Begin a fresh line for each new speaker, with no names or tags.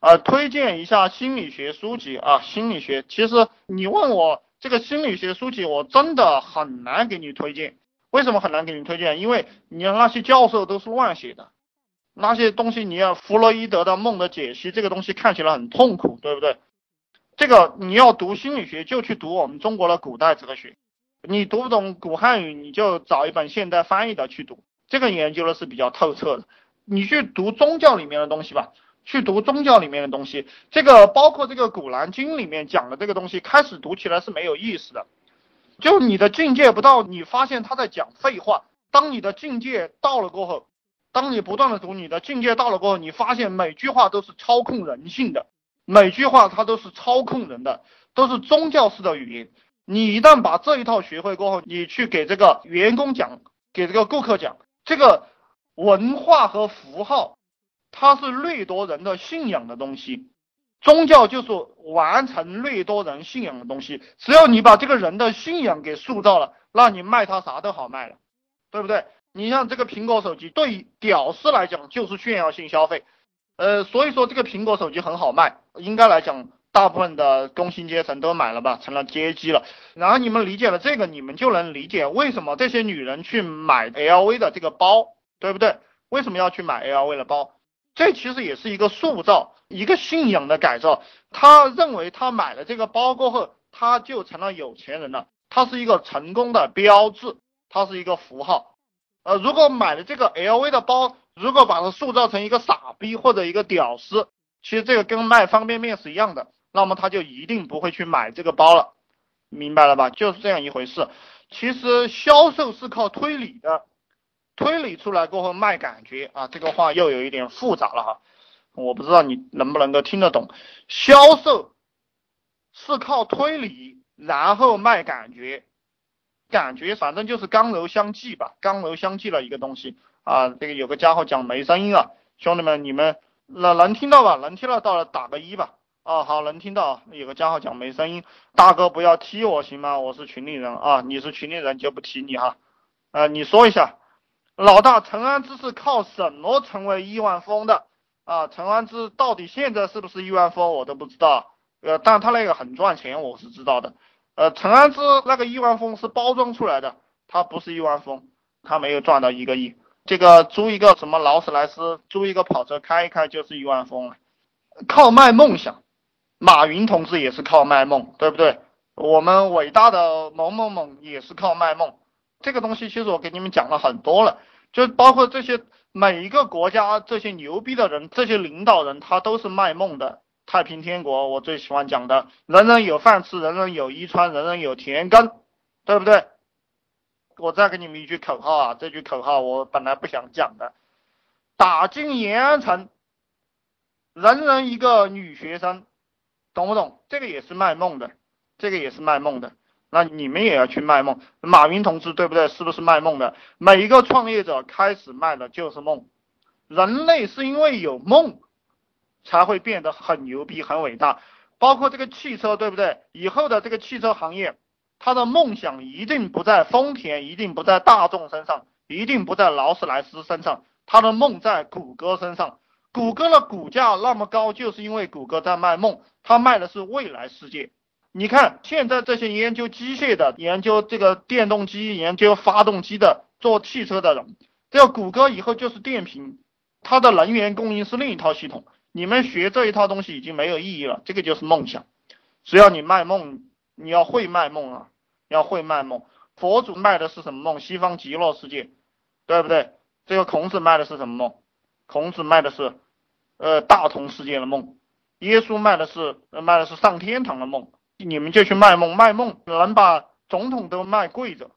呃，推荐一下心理学书籍啊，心理学。其实你问我这个心理学书籍，我真的很难给你推荐。为什么很难给你推荐？因为你那些教授都是乱写的，那些东西你要弗洛伊德的梦的解析，这个东西看起来很痛苦，对不对？这个你要读心理学，就去读我们中国的古代哲学。你读不懂古汉语，你就找一本现代翻译的去读，这个研究的是比较透彻的。你去读宗教里面的东西吧，去读宗教里面的东西，这个包括这个《古兰经》里面讲的这个东西，开始读起来是没有意思的。就你的境界不到，你发现他在讲废话。当你的境界到了过后，当你不断的读，你的境界到了过后，你发现每句话都是操控人性的，每句话它都是操控人的，都是宗教式的语言。你一旦把这一套学会过后，你去给这个员工讲，给这个顾客讲，这个文化和符号，它是掠夺人的信仰的东西。宗教就是完成掠夺人信仰的东西。只要你把这个人的信仰给塑造了，那你卖他啥都好卖了，对不对？你像这个苹果手机，对屌丝来讲就是炫耀性消费，呃，所以说这个苹果手机很好卖，应该来讲。大部分的工薪阶层都买了吧，成了阶级了。然后你们理解了这个，你们就能理解为什么这些女人去买 LV 的这个包，对不对？为什么要去买 LV 的包？这其实也是一个塑造，一个信仰的改造。他认为他买了这个包过后，他就成了有钱人了。他是一个成功的标志，它是一个符号。呃，如果买了这个 LV 的包，如果把它塑造成一个傻逼或者一个屌丝，其实这个跟卖方便面是一样的。那么他就一定不会去买这个包了，明白了吧？就是这样一回事。其实销售是靠推理的，推理出来过后卖感觉啊，这个话又有一点复杂了哈。我不知道你能不能够听得懂。销售是靠推理，然后卖感觉，感觉反正就是刚柔相济吧，刚柔相济的一个东西啊。这个有个家伙讲没声音啊，兄弟们，你们能能听到吧？能听到到了打个一吧。哦，好，能听到。有个家伙讲没声音，大哥不要踢我行吗？我是群里人啊，你是群里人就不踢你哈。呃，你说一下，老大陈安之是靠什么成为亿万富翁的啊？陈安之到底现在是不是亿万富翁我都不知道，呃，但他那个很赚钱我是知道的。呃，陈安之那个亿万富翁是包装出来的，他不是亿万富翁，他没有赚到一个亿。这个租一个什么劳斯莱斯，租一个跑车开一开就是亿万富翁了，靠卖梦想。马云同志也是靠卖梦，对不对？我们伟大的某某某也是靠卖梦。这个东西其实我给你们讲了很多了，就包括这些每一个国家这些牛逼的人，这些领导人他都是卖梦的。太平天国我最喜欢讲的，人人有饭吃，人人有衣穿，人人有田耕，对不对？我再给你们一句口号啊，这句口号我本来不想讲的，打进延安城，人人一个女学生。懂不懂？这个也是卖梦的，这个也是卖梦的。那你们也要去卖梦。马云同志对不对？是不是卖梦的？每一个创业者开始卖的就是梦。人类是因为有梦，才会变得很牛逼、很伟大。包括这个汽车，对不对？以后的这个汽车行业，他的梦想一定不在丰田，一定不在大众身上，一定不在劳斯莱斯身上，他的梦在谷歌身上。谷歌的股价那么高，就是因为谷歌在卖梦，它卖的是未来世界。你看现在这些研究机械的、研究这个电动机、研究发动机的、做汽车的人，这谷歌以后就是电瓶，它的能源供应是另一套系统。你们学这一套东西已经没有意义了，这个就是梦想。只要你卖梦，你要会卖梦啊，要会卖梦。佛祖卖的是什么梦？西方极乐世界，对不对？这个孔子卖的是什么梦？孔子卖的是，呃，大同世界的梦；耶稣卖的是，卖的是上天堂的梦。你们就去卖梦，卖梦能把总统都卖跪着，